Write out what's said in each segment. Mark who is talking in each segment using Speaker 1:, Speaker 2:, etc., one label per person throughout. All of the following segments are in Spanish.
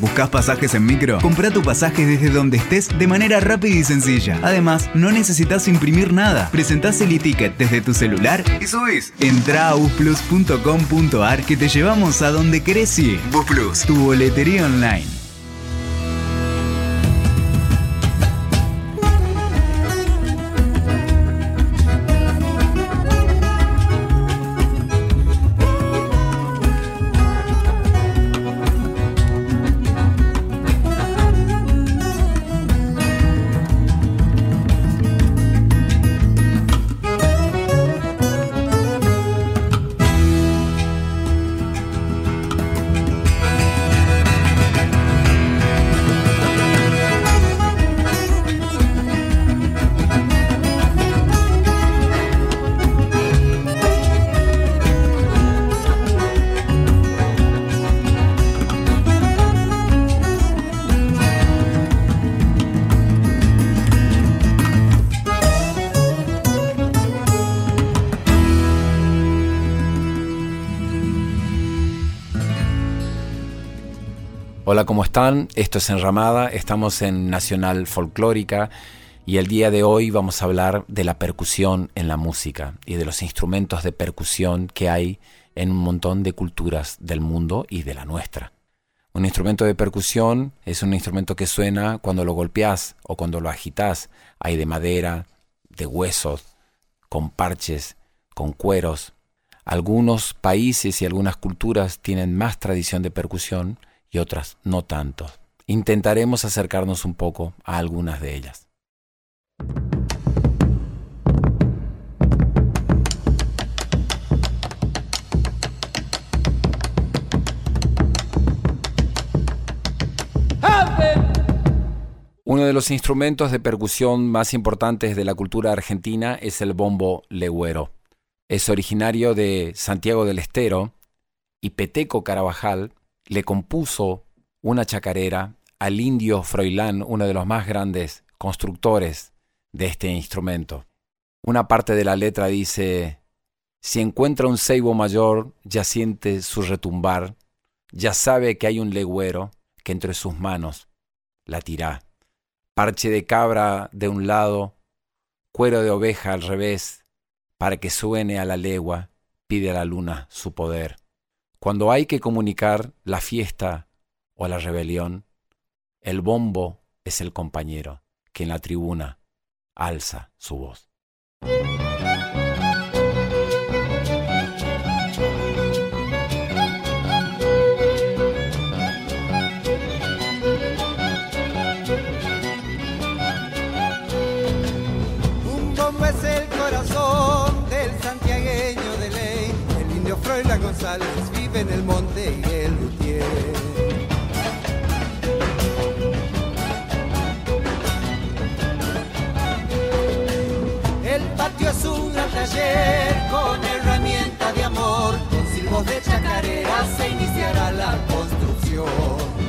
Speaker 1: ¿Buscas pasajes en micro? Compra tu pasaje desde donde estés de manera rápida y sencilla. Además, no necesitas imprimir nada. Presentás el e-ticket desde tu celular y subís. Entra a busplus.com.ar que te llevamos a donde querés ir. Busplus, tu boletería online.
Speaker 2: Están? Esto es Enramada, estamos en Nacional Folclórica y el día de hoy vamos a hablar de la percusión en la música y de los instrumentos de percusión que hay en un montón de culturas del mundo y de la nuestra. Un instrumento de percusión es un instrumento que suena cuando lo golpeas o cuando lo agitas. Hay de madera, de huesos, con parches, con cueros. Algunos países y algunas culturas tienen más tradición de percusión y otras no tanto. Intentaremos acercarnos un poco a algunas de ellas. Uno de los instrumentos de percusión más importantes de la cultura argentina es el bombo legüero. Es originario de Santiago del Estero y Peteco Carabajal le compuso una chacarera al indio Froilán, uno de los más grandes constructores de este instrumento. Una parte de la letra dice, si encuentra un ceibo mayor, ya siente su retumbar, ya sabe que hay un legüero que entre sus manos la tirá. Parche de cabra de un lado, cuero de oveja al revés, para que suene a la legua, pide a la luna su poder. Cuando hay que comunicar la fiesta o la rebelión, el bombo es el compañero que en la tribuna alza su voz.
Speaker 3: Un bombo es el corazón del santiagueño de ley, el indio Froila González en el monte y el luthier. El patio es un gran taller con herramienta de amor, con silbos de chacarera se iniciará la construcción.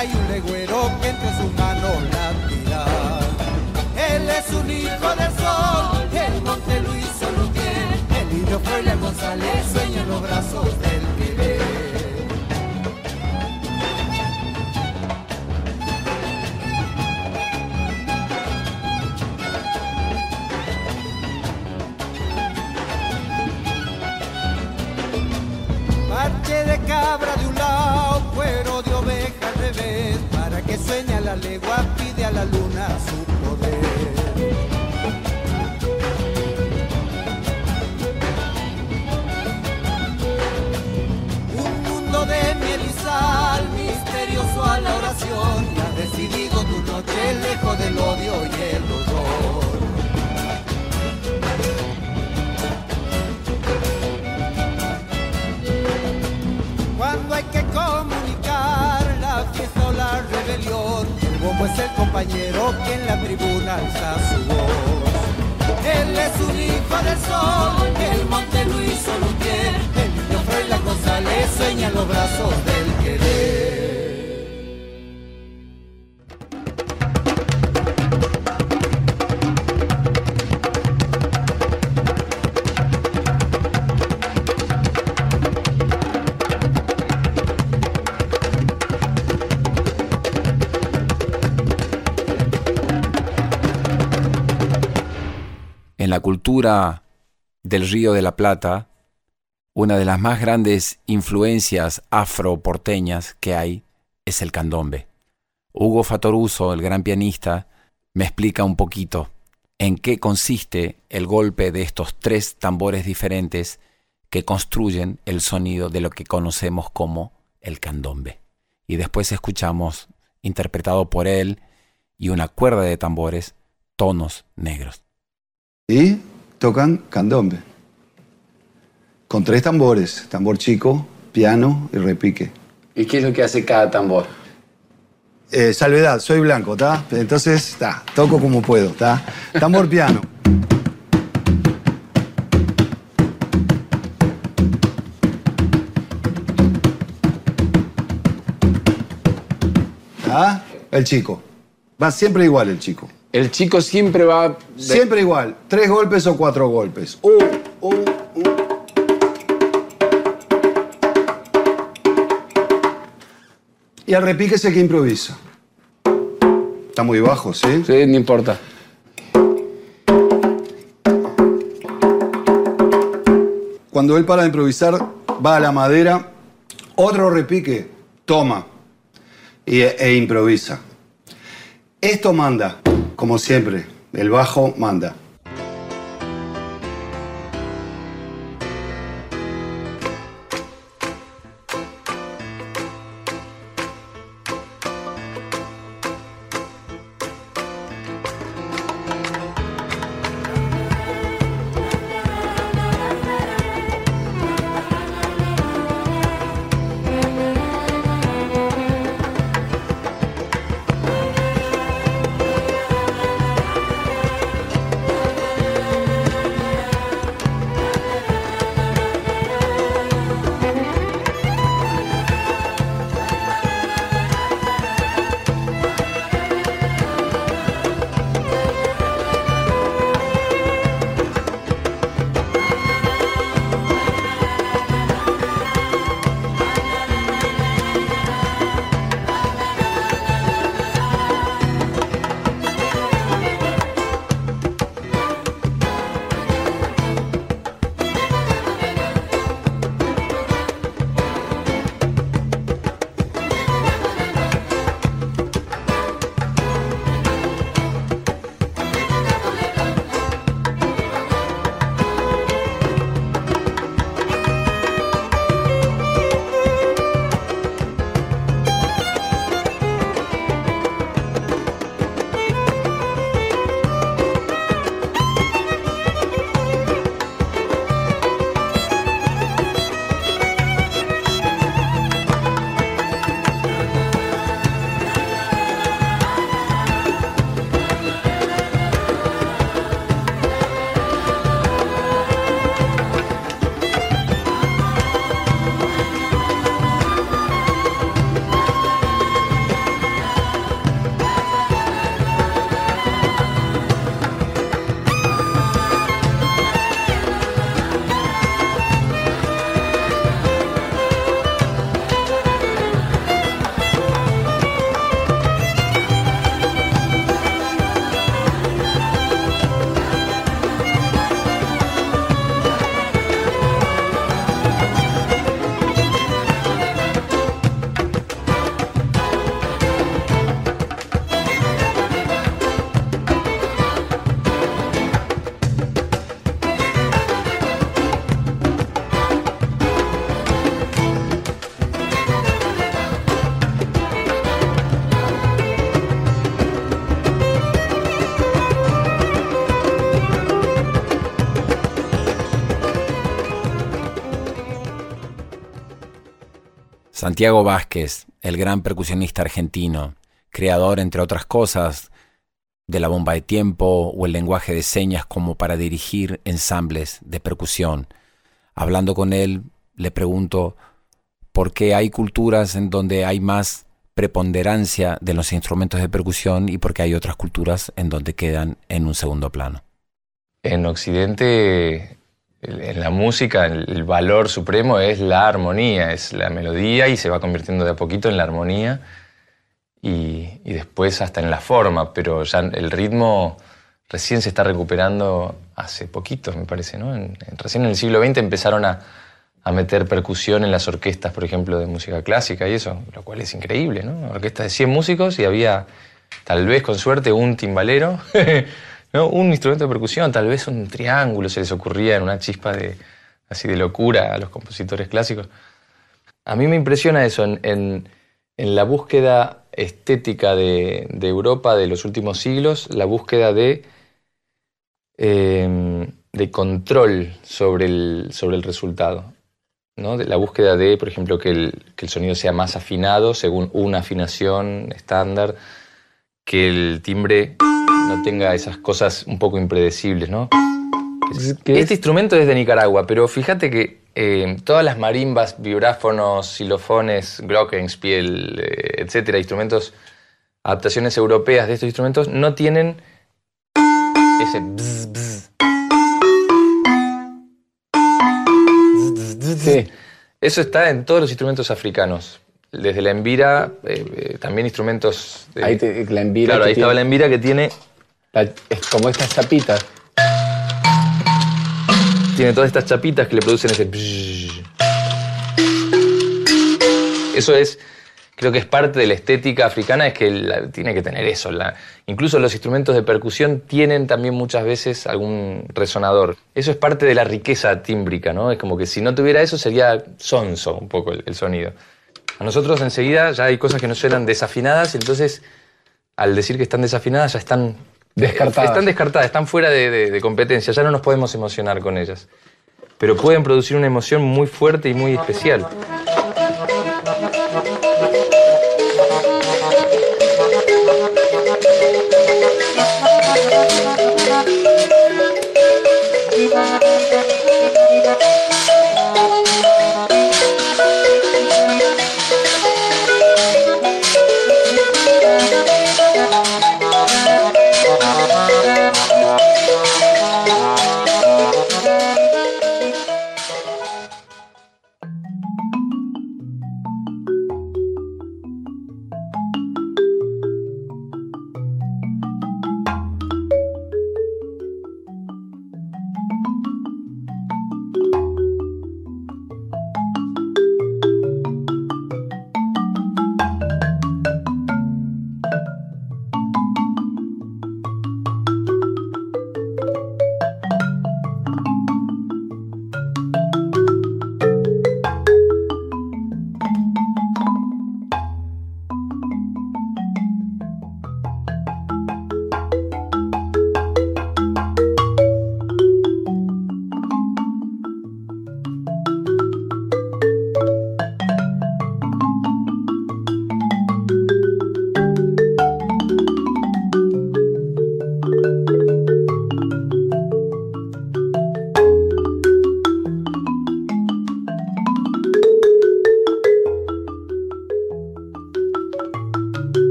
Speaker 3: Hay un legüero que entre sus manos la tira. Él es un hijo del sol, el monte lo hizo Lutier, el indio Froila González sueña en los brazos del bebé. Parche de cabra de para que sueñe a la legua, pide a la luna su poder. Un mundo de miel y misterioso a la oración, y has decidido tu noche lejos del odio y el dolor. Es el compañero que en la tribuna alza su voz. Él es un hijo del sol, el monte
Speaker 2: cultura del Río de la Plata, una de las más grandes influencias afroporteñas que hay es el candombe. Hugo Fatoruso, el gran pianista, me explica un poquito en qué consiste el golpe de estos tres tambores diferentes que construyen el sonido de lo que conocemos como el candombe. Y después escuchamos, interpretado por él y una cuerda de tambores, tonos negros
Speaker 4: y tocan candombe. Con tres tambores, tambor chico, piano y repique.
Speaker 2: ¿Y qué es lo que hace cada tambor?
Speaker 4: Eh, salvedad, soy blanco, ¿está? Entonces, está, toco como puedo, ¿está? Tambor piano. ¿Ah? El chico. Va siempre igual el chico.
Speaker 2: El chico siempre va...
Speaker 4: Siempre igual. Tres golpes o cuatro golpes. Uh, uh, uh. Y al repique es el que improvisa. Está muy bajo, ¿sí?
Speaker 2: Sí, no importa.
Speaker 4: Cuando él para de improvisar, va a la madera, otro repique, toma y, e improvisa. Esto manda. Como siempre, el bajo manda.
Speaker 2: Santiago Vázquez, el gran percusionista argentino, creador, entre otras cosas, de la bomba de tiempo o el lenguaje de señas como para dirigir ensambles de percusión. Hablando con él, le pregunto por qué hay culturas en donde hay más preponderancia de los instrumentos de percusión y por qué hay otras culturas en donde quedan en un segundo plano.
Speaker 5: En Occidente, en la música, el valor supremo es la armonía, es la melodía y se va convirtiendo de a poquito en la armonía y, después hasta en la forma, pero ya el ritmo recién se está recuperando hace poquito, me parece, ¿no? recién en el siglo XX empezaron a, meter percusión en las orquestas, por ejemplo, de música clásica y eso, lo cual es increíble, ¿no? orquesta de 100 músicos y había, tal vez con suerte, un timbalero, ¿no? Un instrumento de percusión, tal vez un triángulo se les ocurría en una chispa de, así de locura a los compositores clásicos. A mí me impresiona eso en en la búsqueda estética de, Europa de los últimos siglos, la búsqueda de, em, de control sobre el, sobre el resultado. ¿no? la búsqueda de, por ejemplo, que el, que el, sonido sea más afinado según una afinación estándar, que el timbre no tenga esas cosas un poco impredecibles. ¿no? Este instrumento es de Nicaragua, pero fíjate que eh, todas las marimbas, vibráfonos, xilofones, glockenspiel, eh, etcétera, instrumentos, adaptaciones europeas de estos instrumentos, no tienen ese bzz, Eso está en todos los instrumentos africanos. Desde la envira, eh, también instrumentos.
Speaker 2: ahí la envira.
Speaker 5: Claro, ahí estaba la envira que tiene.
Speaker 2: es como estas chapitas
Speaker 5: tiene todas estas chapitas que le producen ese... Eso es, creo que es parte de la estética africana, es que tiene que tener eso. incluso los instrumentos de percusión tienen también muchas veces algún resonador. Eso es parte de la riqueza tímbrica, ¿no? Es como que si no tuviera eso sería sonso un poco el, sonido. A nosotros enseguida ya hay cosas que no suenan desafinadas, entonces al decir que están desafinadas ya están
Speaker 2: Descartadas.
Speaker 5: Están descartadas, están fuera de, competencia, ya no nos podemos emocionar con ellas. Pero pueden producir una emoción muy fuerte y muy especial.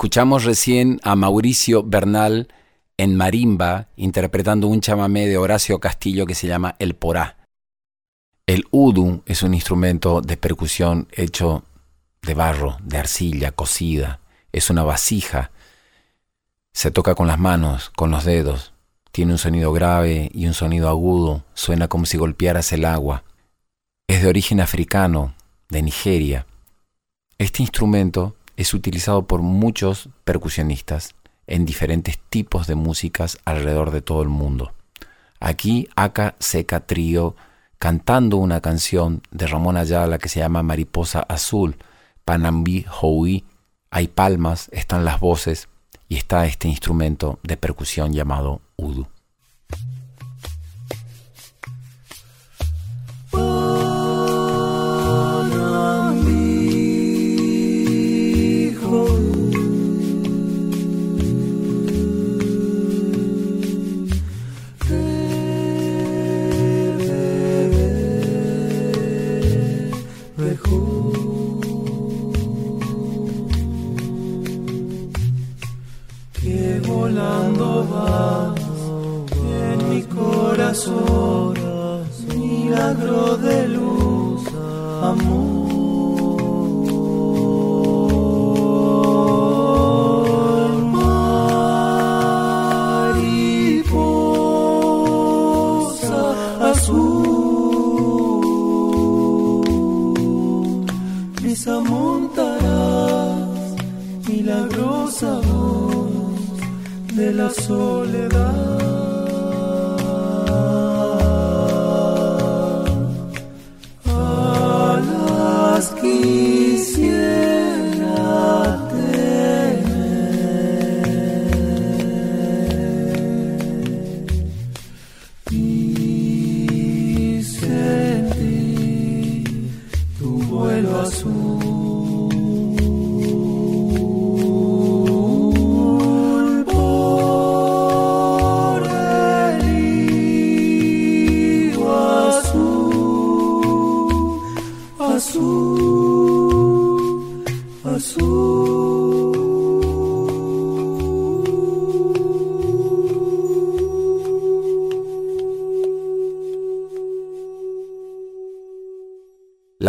Speaker 2: Escuchamos recién a Mauricio Bernal en marimba interpretando un chamamé de Horacio Castillo que se llama El Porá. El udu es un instrumento de percusión hecho de barro, de arcilla, cocida. Es una vasija. Se toca con las manos, con los dedos. Tiene un sonido grave y un sonido agudo. Suena como si golpearas el agua. Es de origen africano, de Nigeria. Este instrumento es utilizado por muchos percusionistas en diferentes tipos de músicas alrededor de todo el mundo. Aquí Aka Seca Trío cantando una canción de Ramón Ayala que se llama Mariposa Azul, Panambi Houi, hay palmas, están las voces y está este instrumento de percusión llamado udu.
Speaker 6: Soledad.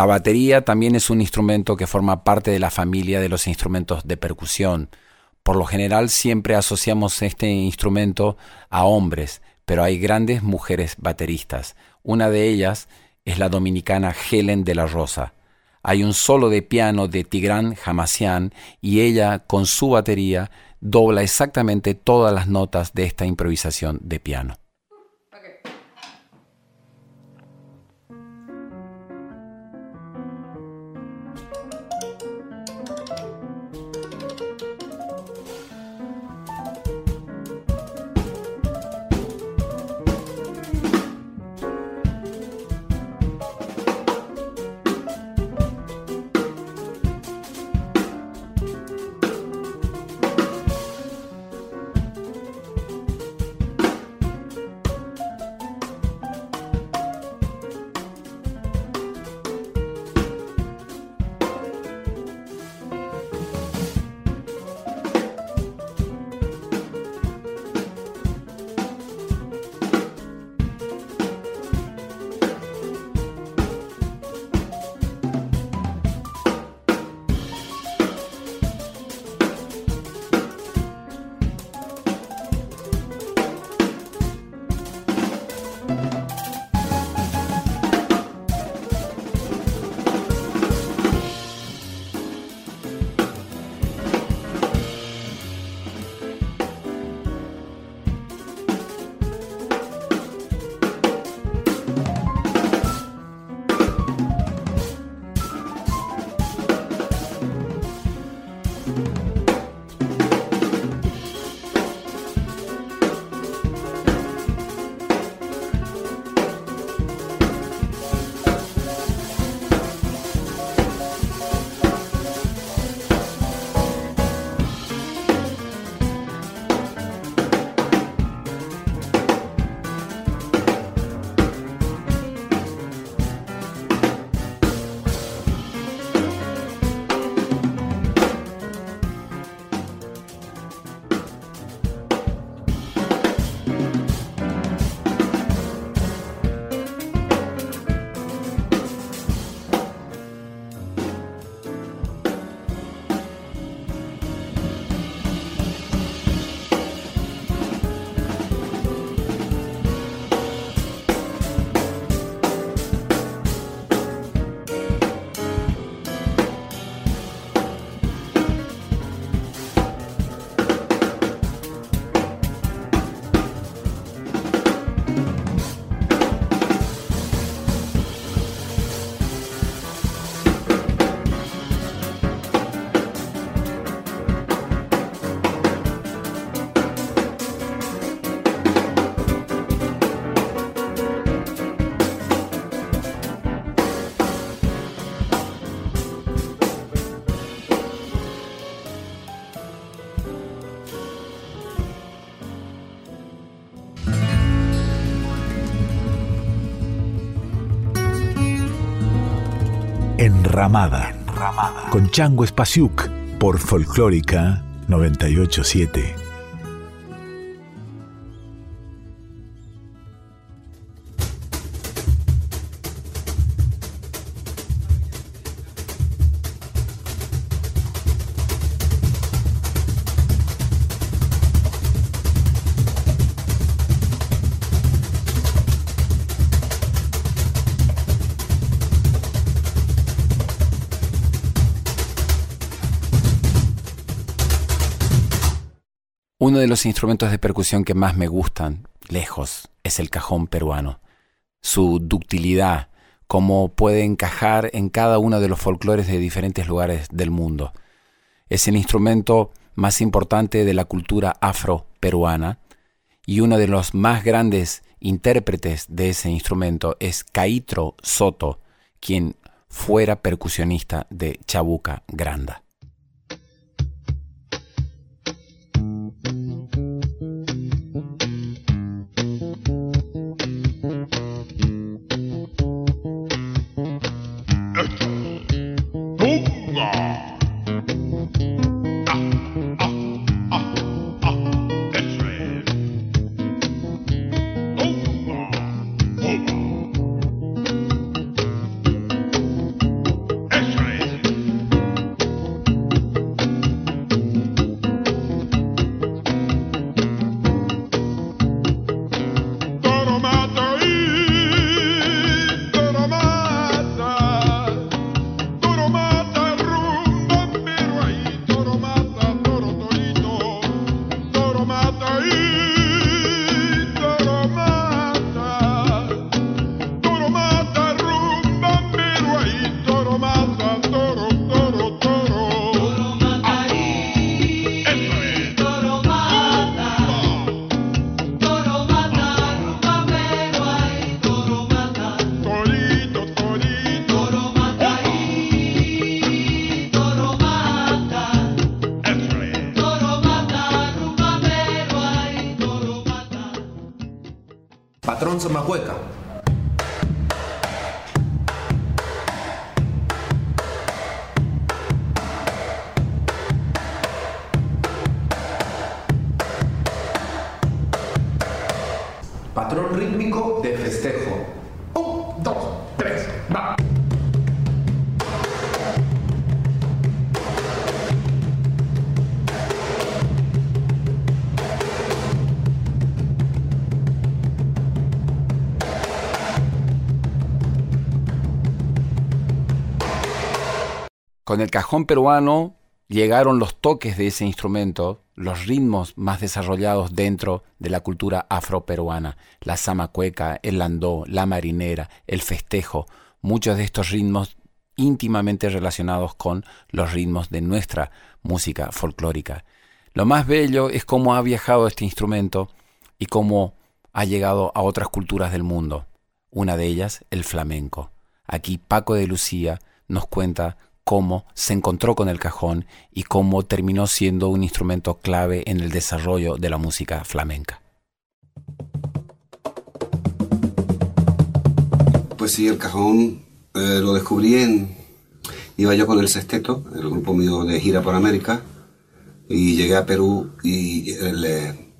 Speaker 2: La batería también es un instrumento que forma parte de la familia de los instrumentos de percusión. Por lo general siempre asociamos este instrumento a hombres, pero hay grandes mujeres bateristas. Una de ellas es la dominicana Helen de la Rosa. Hay un solo de piano de Tigran Hamasian y ella con su batería dobla exactamente todas las notas de esta improvisación de piano.
Speaker 7: Enramada, con Chango Espasiuk por Folclórica 987.
Speaker 2: Uno de los instrumentos de percusión que más me gustan, lejos, es el cajón peruano. Su ductilidad, cómo puede encajar en cada uno de los folclores de diferentes lugares del mundo. Es el instrumento más importante de la cultura afro-peruana y uno de los más grandes intérpretes de ese instrumento es Caitro Soto, quien fuera percusionista de Chabuca Granda.
Speaker 8: Patrón
Speaker 2: Con el cajón peruano llegaron los toques de ese instrumento, los ritmos más desarrollados dentro de la cultura afroperuana, la zamacueca, el landó, la marinera, el festejo, muchos de estos ritmos íntimamente relacionados con los ritmos de nuestra música folclórica. Lo más bello es cómo ha viajado este instrumento y cómo ha llegado a otras culturas del mundo. Una de ellas, el flamenco. Aquí Paco de Lucía nos cuenta cómo se encontró con el cajón y cómo terminó siendo un instrumento clave en el desarrollo de la música flamenca.
Speaker 9: Pues sí, el cajón eh, lo descubrí en... Iba yo con el sexteto, el grupo mío de gira por América, y llegué a Perú y el, eh,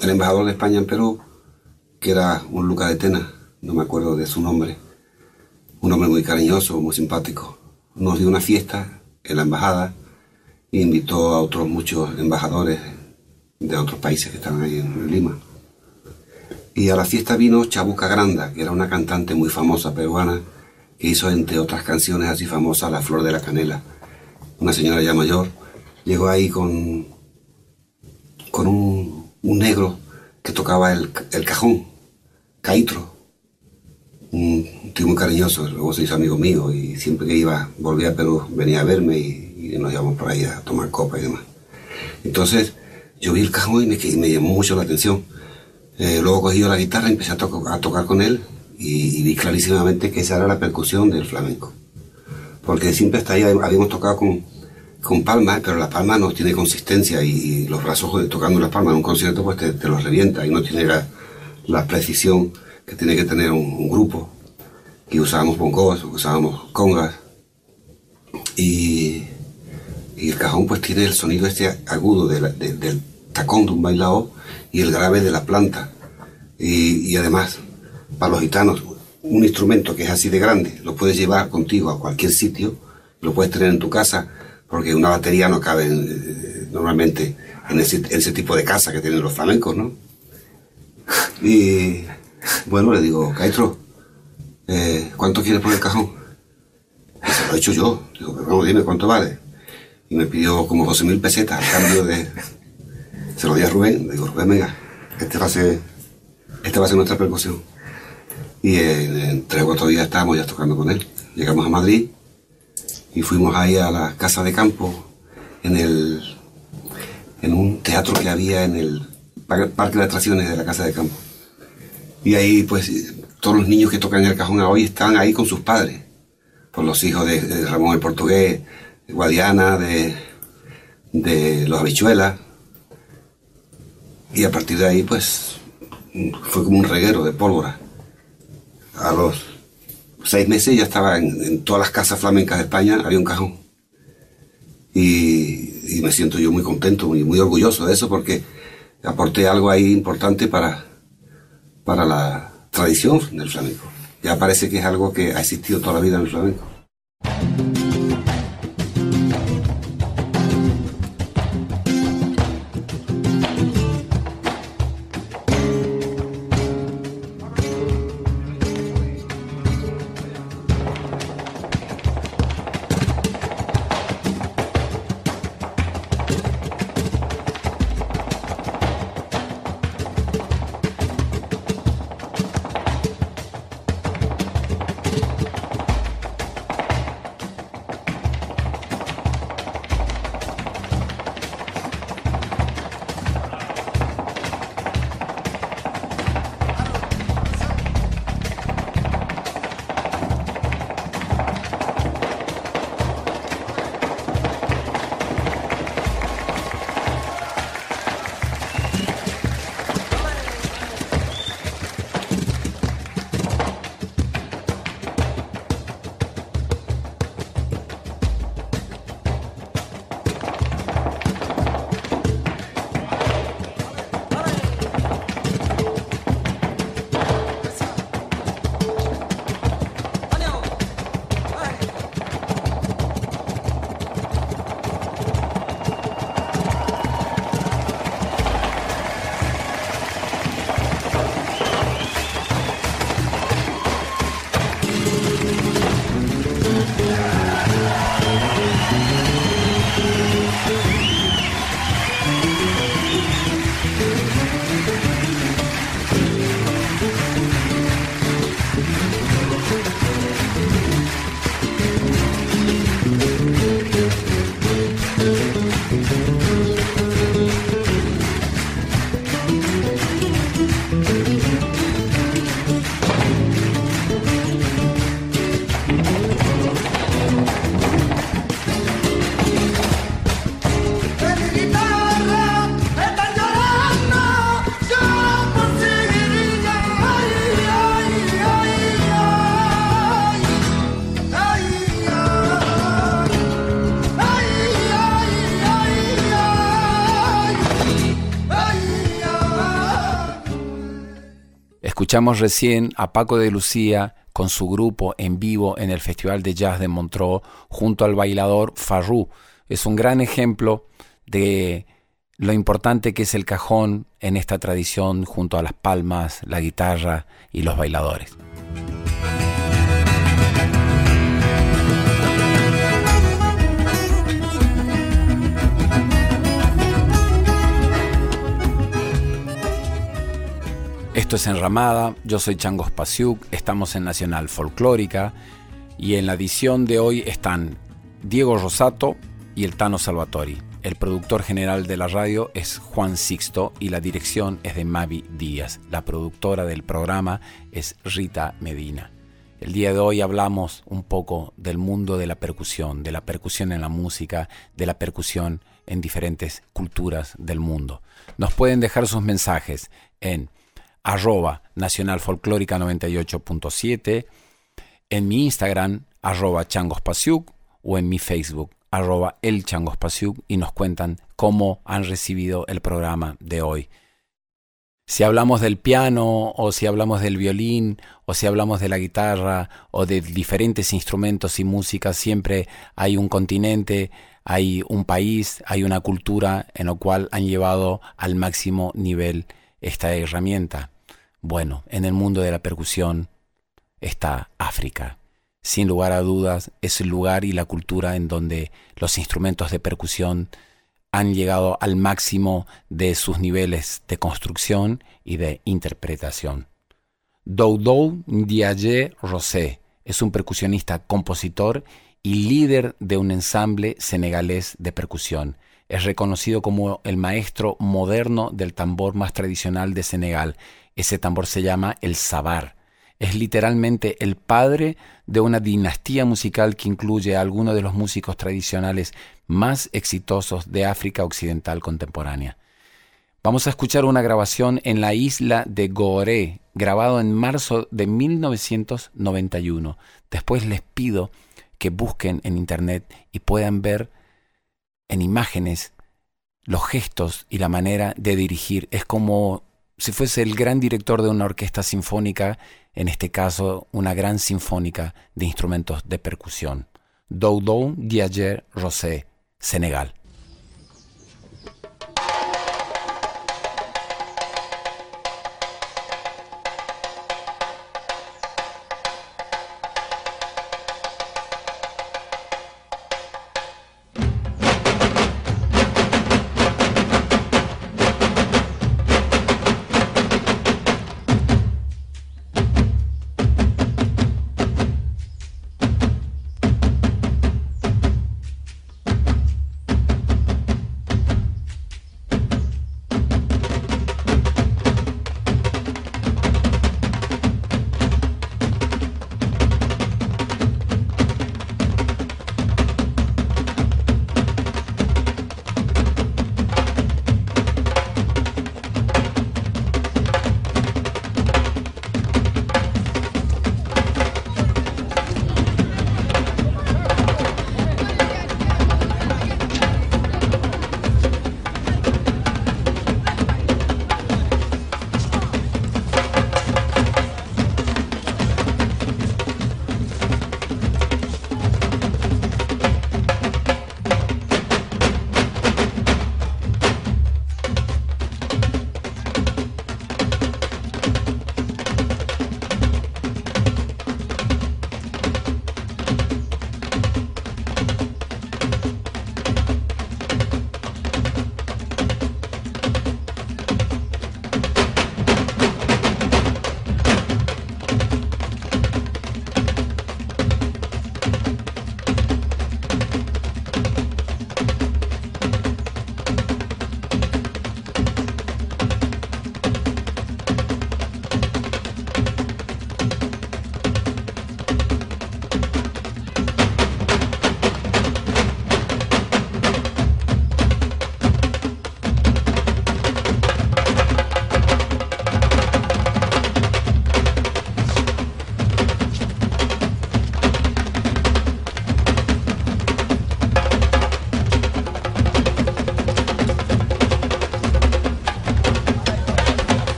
Speaker 9: el embajador de España en Perú, que era un Luca de Tena, no me acuerdo de su nombre, un hombre muy cariñoso, muy simpático nos dio una fiesta en la embajada e invitó a otros muchos embajadores de otros países que estaban ahí en Lima. Y a la fiesta vino Chabuca Granda, que era una cantante muy famosa peruana, que hizo entre otras canciones así famosas La Flor de la Canela. Una señora ya mayor llegó ahí con, con un, negro que tocaba el, el cajón, Caitro, un tío muy cariñoso, luego se hizo amigo mío y siempre que iba, volvía a Perú, venía a verme y, nos íbamos por ahí a tomar copa y demás. Entonces yo vi el cajón y me, me llamó mucho la atención. Eh, luego cogí yo la guitarra y empecé a, a tocar con él y, vi clarísimamente que esa era la percusión del flamenco. Porque siempre hasta ahí habíamos tocado con, con palmas, pero la palma no tiene consistencia y, los rasojos de tocando las palmas en un concierto pues te, te los revienta y no tiene la, la precisión tiene que tener un, grupo. Y usábamos bongos, usábamos congas, Y, y el cajón pues tiene el sonido este agudo de del tacón de un bailao y el grave de la planta. Y, y además, para los gitanos, un instrumento que es así de grande, lo puedes llevar contigo a cualquier sitio, lo puedes tener en tu casa, porque una batería no cabe eh, normalmente en ese, en ese tipo de casa que tienen los flamencos, ¿no? Y bueno, le digo, Caitro, eh, ¿cuánto quieres por el cajón? Y se lo he hecho yo. Digo, pero vamos, dime cuánto vale. Y me pidió como 12 mil pesetas al cambio de... Se lo di a Rubén. Le digo, Rubén, venga, este va a ser, este va a ser nuestra percusión. Y en, en tres o cuatro días estábamos ya tocando con él. Llegamos a Madrid y fuimos ahí a la casa de campo en el en un teatro que había en el par- parque de atracciones de la casa de campo. Y ahí, pues, todos los niños que tocan el cajón hoy están ahí con sus padres. Por los hijos de, Ramón el Portugués, de Guadiana, de, los habichuelas. Y a partir de ahí, pues, fue como un reguero de pólvora. A los seis meses ya estaba en, en todas las casas flamencas de España, había un cajón. Y, y me siento yo muy contento y muy orgulloso de eso porque aporté algo ahí importante para, para la tradición del flamenco. Ya parece que es algo que ha existido toda la vida en el flamenco.
Speaker 2: Escuchamos recién a Paco de Lucía con su grupo en vivo en el Festival de Jazz de Montreux junto al bailador Farrú. Es un gran ejemplo de lo importante que es el cajón en esta tradición junto a las palmas, la guitarra y los bailadores. Esto es Enramada, yo soy Changos Pasiuk, estamos en Nacional Folclórica y en la edición de hoy están Diego Rosato y el Tano Salvatori. El productor general de la radio es Juan Sixto y la dirección es de Mavi Díaz. La productora del programa es Rita Medina. El día de hoy hablamos un poco del mundo de la percusión, de la percusión en la música, de la percusión en diferentes culturas del mundo. Nos pueden dejar sus mensajes en arroba Nacional Folclórica 98.7, en mi Instagram, arroba Changospasiuk, o en mi Facebook, arroba el y nos cuentan cómo han recibido el programa de hoy. Si hablamos del piano o si hablamos del violín o si hablamos de la guitarra o de diferentes instrumentos y música, siempre hay un continente, hay un país, hay una cultura en lo cual han llevado al máximo nivel esta herramienta. Bueno, en el mundo de la percusión está África. Sin lugar a dudas, es el lugar y la cultura en donde los instrumentos de percusión han llegado al máximo de sus niveles de construcción y de interpretación. Doudou Ndiaye Rosé es un percusionista, compositor y líder de un ensamble senegalés de percusión. Es reconocido como el maestro moderno del tambor más tradicional de Senegal. Ese tambor se llama el sabar es literalmente el padre de una dinastía musical que incluye a algunos de los músicos tradicionales más exitosos de África Occidental contemporánea. Vamos a escuchar una grabación en la isla de Gorée, grabado en marzo de 1991. Después les pido que busquen en internet y puedan ver en imágenes los gestos y la manera de dirigir. Es como si fuese el gran director de una orquesta sinfónica en este caso una gran sinfónica de instrumentos de percusión. Doudou Diager Rosé, Senegal.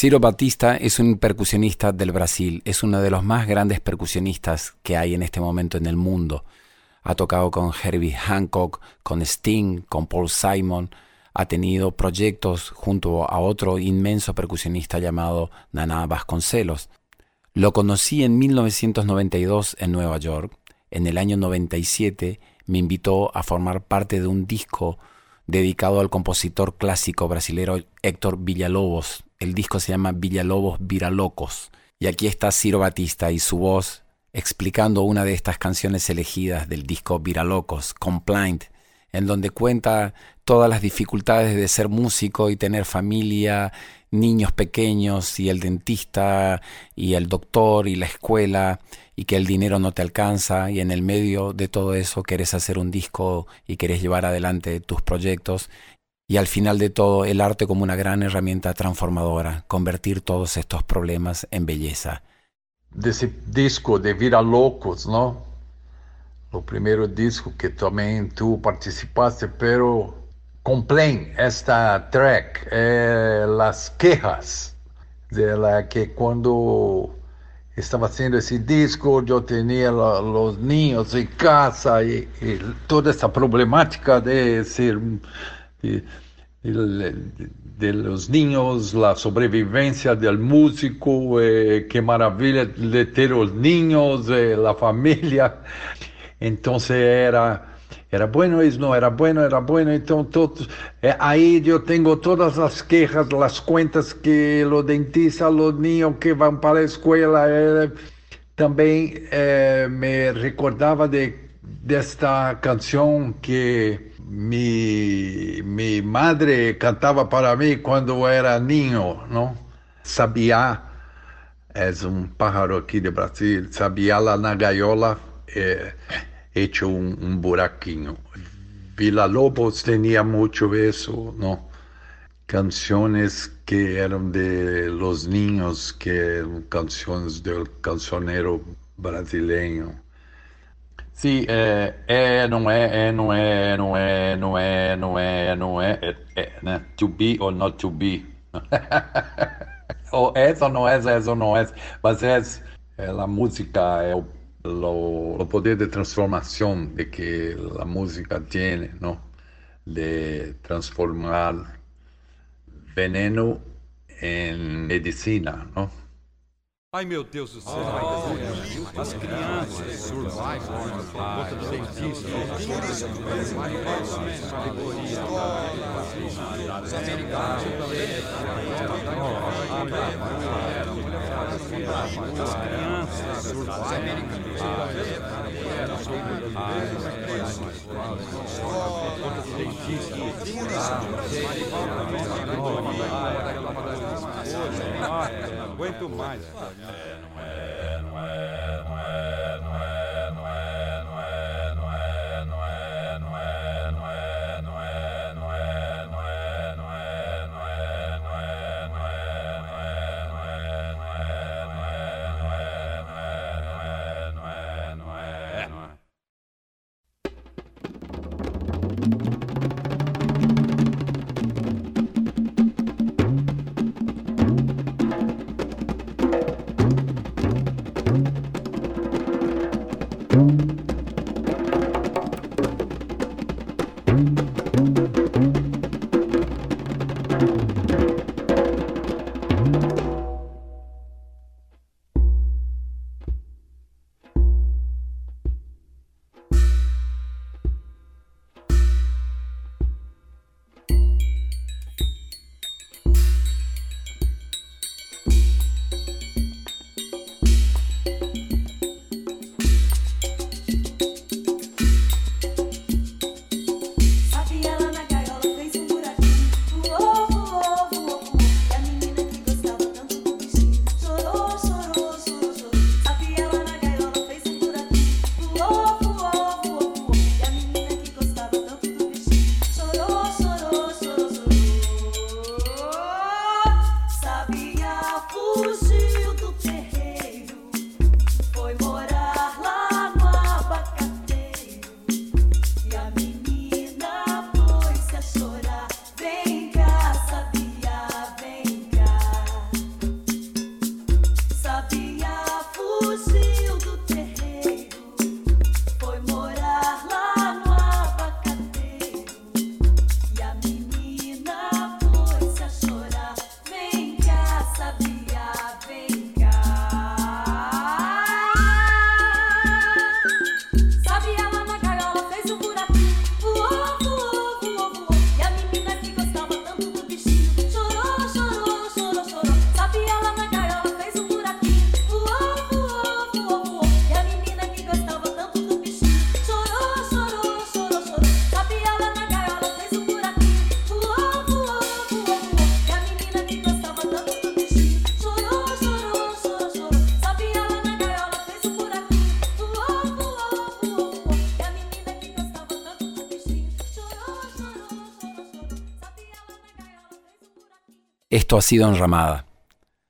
Speaker 2: Ciro Batista es un percusionista del Brasil, es uno de los más grandes percusionistas que hay en este momento en el mundo. Ha tocado con Herbie Hancock, con Sting, con Paul Simon, ha tenido proyectos junto a otro inmenso percusionista llamado Nana Vasconcelos. Lo conocí en 1992 en Nueva York. En el año 97 me invitó a formar parte de un disco dedicado al compositor clásico brasilero Héctor Villalobos, el disco se llama Villalobos Viralocos. Y aquí está Ciro Batista y su voz explicando una de estas canciones elegidas del disco Viralocos, Complaint, en donde cuenta todas las dificultades de ser músico y tener familia, niños pequeños y el dentista y el doctor y la escuela y que el dinero no te alcanza y en el medio de todo eso querés hacer un disco y querés llevar adelante tus proyectos y al final de todo el arte como una gran herramienta transformadora, convertir todos estos problemas en belleza.
Speaker 10: De ese disco de Vira Locos, ¿no? Lo primero disco que también tú participaste, pero Complain, esta track, eh, las quejas de la que cuando estaba haciendo ese disco yo tenía los niños en casa y, toda esa problemática de ser de, de, los niños, la sobrevivencia del músico, eh, qué maravilla de tener los niños, eh, la familia. Entonces era, Era bueno, es não era bueno, era bueno, então todos. É, aí eu tenho todas as quejas, as contas que o dentista, os niños que vão para a escola. É, também é, me recordava de, desta canção que minha mi madre cantava para mim quando era ninho, não? Sabiá, é um pájaro aqui de Brasil, sabiá lá na gaiola. hecho un, un buraquino. Villalobos tenía mucho eso, ¿no? Canciones que eran de los niños, que eran canciones del cancionero brasileño.
Speaker 11: Sí, eh, eh, no es, eh, no es, no es, no es, no es, no es, eh, to be or not to be. o eso no es, eso no es, mas es la música, el o, poder de transformação de que a música tem, não? De transformar veneno em medicina, não?
Speaker 12: Ai meu Deus do céu! Oh, as crianças, cientistas, Não aguento mais.
Speaker 13: sabia fugir do terreno.
Speaker 2: Esto ha sido Enramada.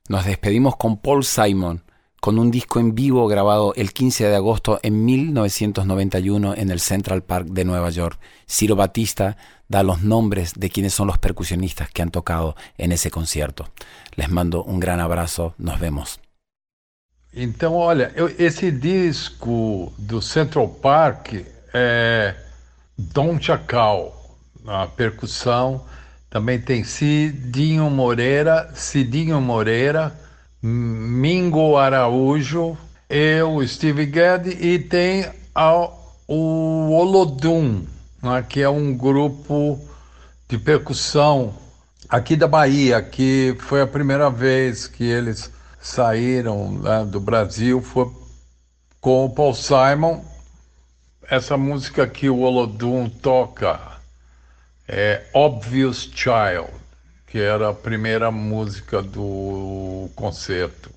Speaker 2: Nos despedimos con Paul Simon, con un disco en vivo grabado el 15 de agosto en 1991 en el Central Park de Nueva York. Ciro Batista da los nombres de quienes son los percusionistas que han tocado en ese concierto. Les mando un gran abrazo, nos vemos.
Speaker 10: Então, olha, disco do Central Park é Dom Chacal, a percussão. Também tem Cidinho Moreira, Cidinho Moreira, Mingo Araújo, eu, Steve Guedes, e tem a- o Olodum, né, que é um grupo de percussão aqui da Bahia, que foi a primeira vez que eles saíram né, do Brasil, foi com o Paul Simon. Essa música que o Olodum toca é Obvious Child, que era a primeira música do concerto.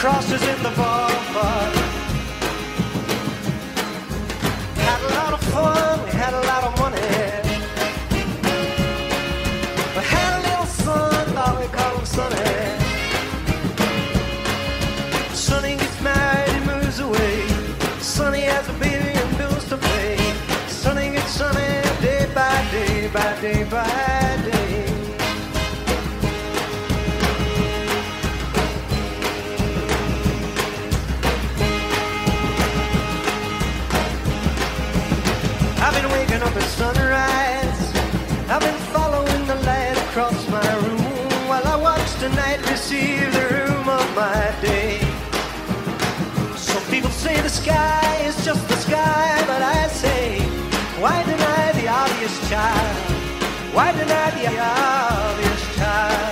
Speaker 14: The cross is in the ballpark. Had a lot of fun, had a lot of money. We had a little son, thought we called him Sonny. Sonny gets married and moves away. Sonny has a baby and bills to pay. Sonny gets sunny day by day, by day by say the sky is just the sky, but I say, why deny the obvious child? Why deny the obvious child?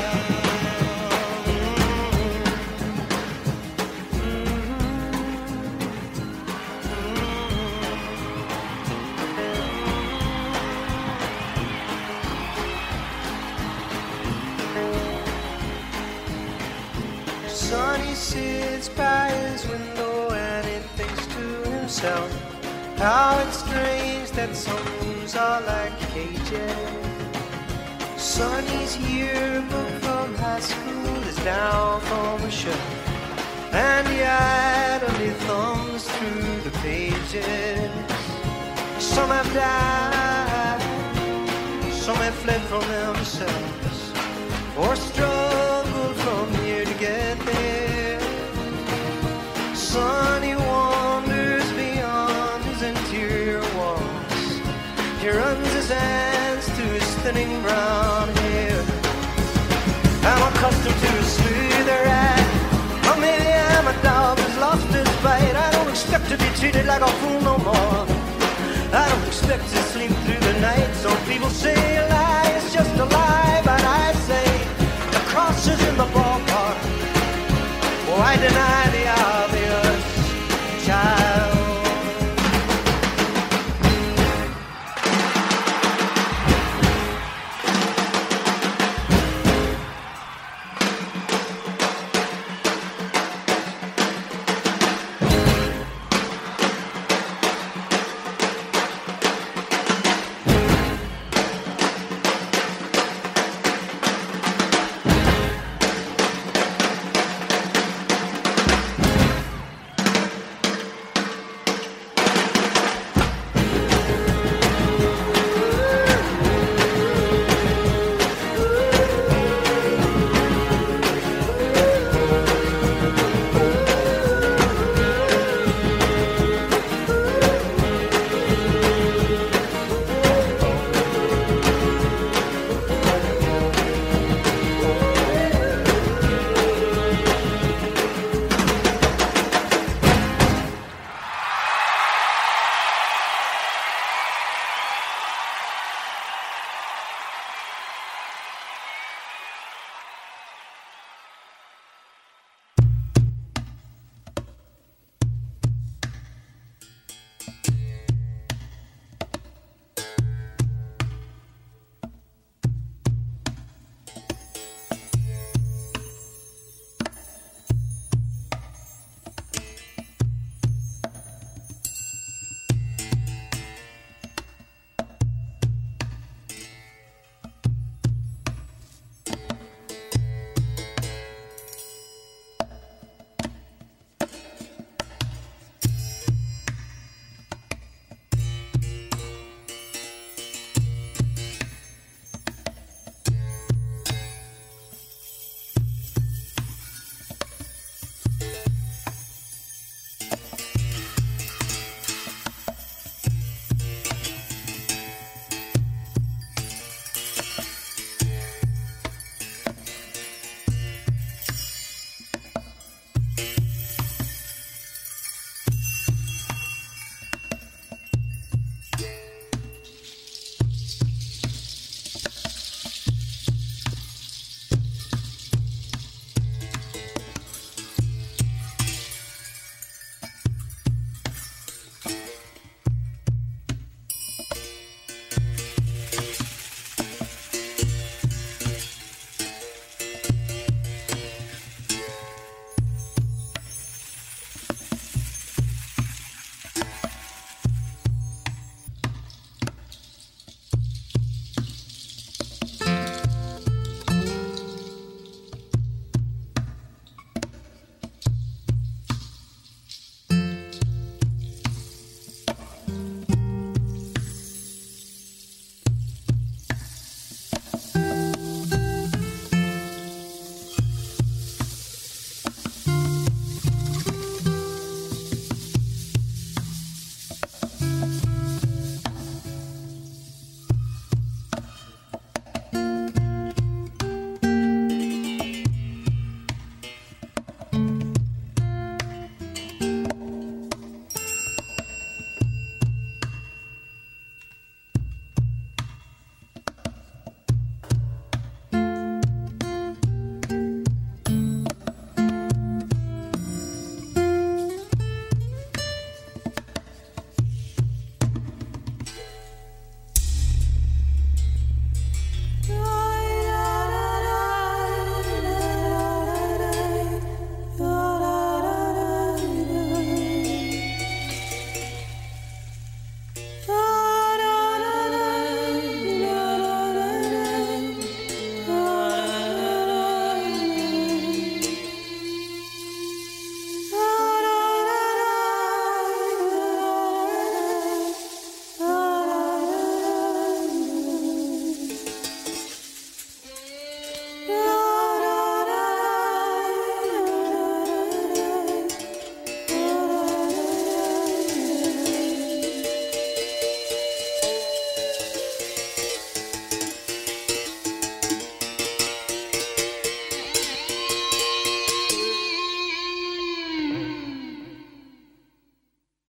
Speaker 14: Sonny sits by his window to himself how it's strange that some rooms are like cages. Sonny's yearbook from high school is down from a shelf, and he idly thumbs through the pages. Some have died, some have fled from themselves, or struggled he runs his hands through his thinning brown hair. I'm accustomed to a smoother ride. Or maybe I'm a dog who's lost his bite. I don't expect to be treated like a fool no more. I don't expect to sleep through the night. Some people say a lie is just a lie, but I say the cross is in the ballpark. Oh, I deny the odds.